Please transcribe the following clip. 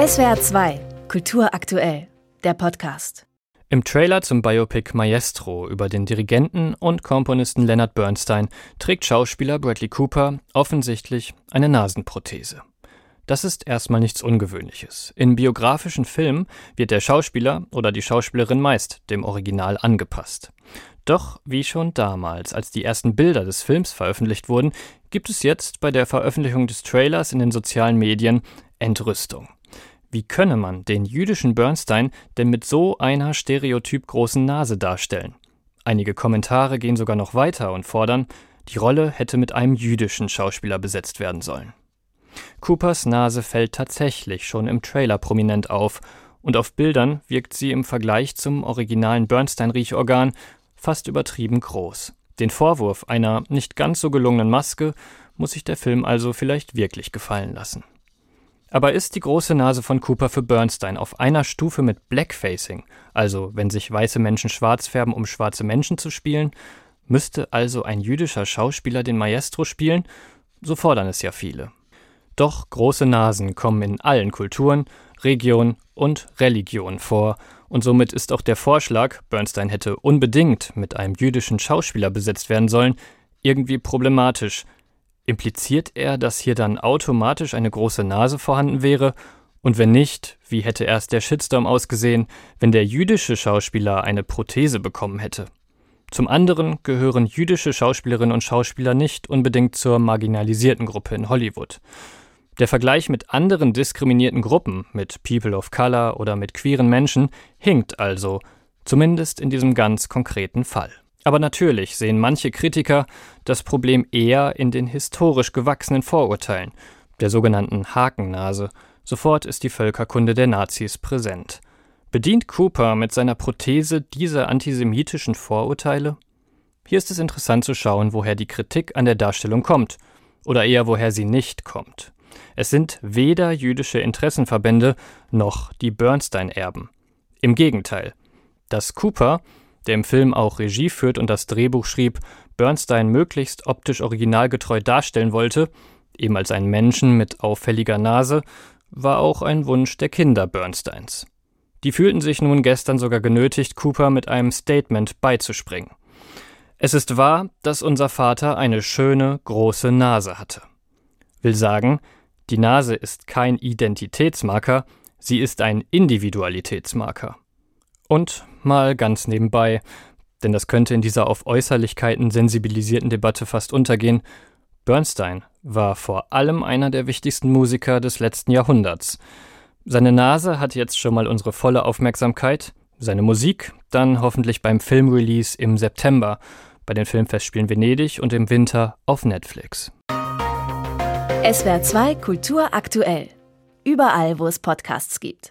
SWR 2, Kultur aktuell, der Podcast. Im Trailer zum Biopic Maestro über den Dirigenten und Komponisten Leonard Bernstein trägt Schauspieler Bradley Cooper offensichtlich eine Nasenprothese. Das ist erstmal nichts Ungewöhnliches. In biografischen Filmen wird der Schauspieler oder die Schauspielerin meist dem Original angepasst. Doch wie schon damals, als die ersten Bilder des Films veröffentlicht wurden, gibt es jetzt bei der Veröffentlichung des Trailers in den sozialen Medien Entrüstung. Wie könne man den jüdischen Bernstein denn mit so einer stereotyp großen Nase darstellen? Einige Kommentare gehen sogar noch weiter und fordern, die Rolle hätte mit einem jüdischen Schauspieler besetzt werden sollen. Coopers Nase fällt tatsächlich schon im Trailer prominent auf, und auf Bildern wirkt sie im Vergleich zum originalen Bernstein-Riechorgan fast übertrieben groß. Den Vorwurf einer nicht ganz so gelungenen Maske muss sich der Film also vielleicht wirklich gefallen lassen. Aber ist die große Nase von Cooper für Bernstein auf einer Stufe mit Blackfacing, also wenn sich weiße Menschen schwarz färben, um schwarze Menschen zu spielen? Müsste also ein jüdischer Schauspieler den Maestro spielen? So fordern es ja viele. Doch große Nasen kommen in allen Kulturen, Regionen und Religionen vor, und somit ist auch der Vorschlag, Bernstein hätte unbedingt mit einem jüdischen Schauspieler besetzt werden sollen, irgendwie problematisch, Impliziert er, dass hier dann automatisch eine große Nase vorhanden wäre? Und wenn nicht, wie hätte erst der Shitstorm ausgesehen, wenn der jüdische Schauspieler eine Prothese bekommen hätte? Zum anderen gehören jüdische Schauspielerinnen und Schauspieler nicht unbedingt zur marginalisierten Gruppe in Hollywood. Der Vergleich mit anderen diskriminierten Gruppen, mit People of Color oder mit queeren Menschen, hinkt also, zumindest in diesem ganz konkreten Fall. Aber natürlich sehen manche Kritiker das Problem eher in den historisch gewachsenen Vorurteilen, der sogenannten Hakennase. Sofort ist die Völkerkunde der Nazis präsent. Bedient Cooper mit seiner Prothese diese antisemitischen Vorurteile? Hier ist es interessant zu schauen, woher die Kritik an der Darstellung kommt, oder eher woher sie nicht kommt. Es sind weder jüdische Interessenverbände noch die Bernstein-Erben. Im Gegenteil. Dass Cooper der im Film auch Regie führt und das Drehbuch schrieb, Bernstein möglichst optisch originalgetreu darstellen wollte, eben als einen Menschen mit auffälliger Nase, war auch ein Wunsch der Kinder Bernsteins. Die fühlten sich nun gestern sogar genötigt, Cooper mit einem Statement beizuspringen. Es ist wahr, dass unser Vater eine schöne, große Nase hatte. Will sagen, die Nase ist kein Identitätsmarker, sie ist ein Individualitätsmarker. Und mal ganz nebenbei, denn das könnte in dieser auf Äußerlichkeiten sensibilisierten Debatte fast untergehen, Bernstein war vor allem einer der wichtigsten Musiker des letzten Jahrhunderts. Seine Nase hat jetzt schon mal unsere volle Aufmerksamkeit, seine Musik dann hoffentlich beim Filmrelease im September, bei den Filmfestspielen Venedig und im Winter auf Netflix. SWR 2 Kultur aktuell. Überall, wo es Podcasts gibt.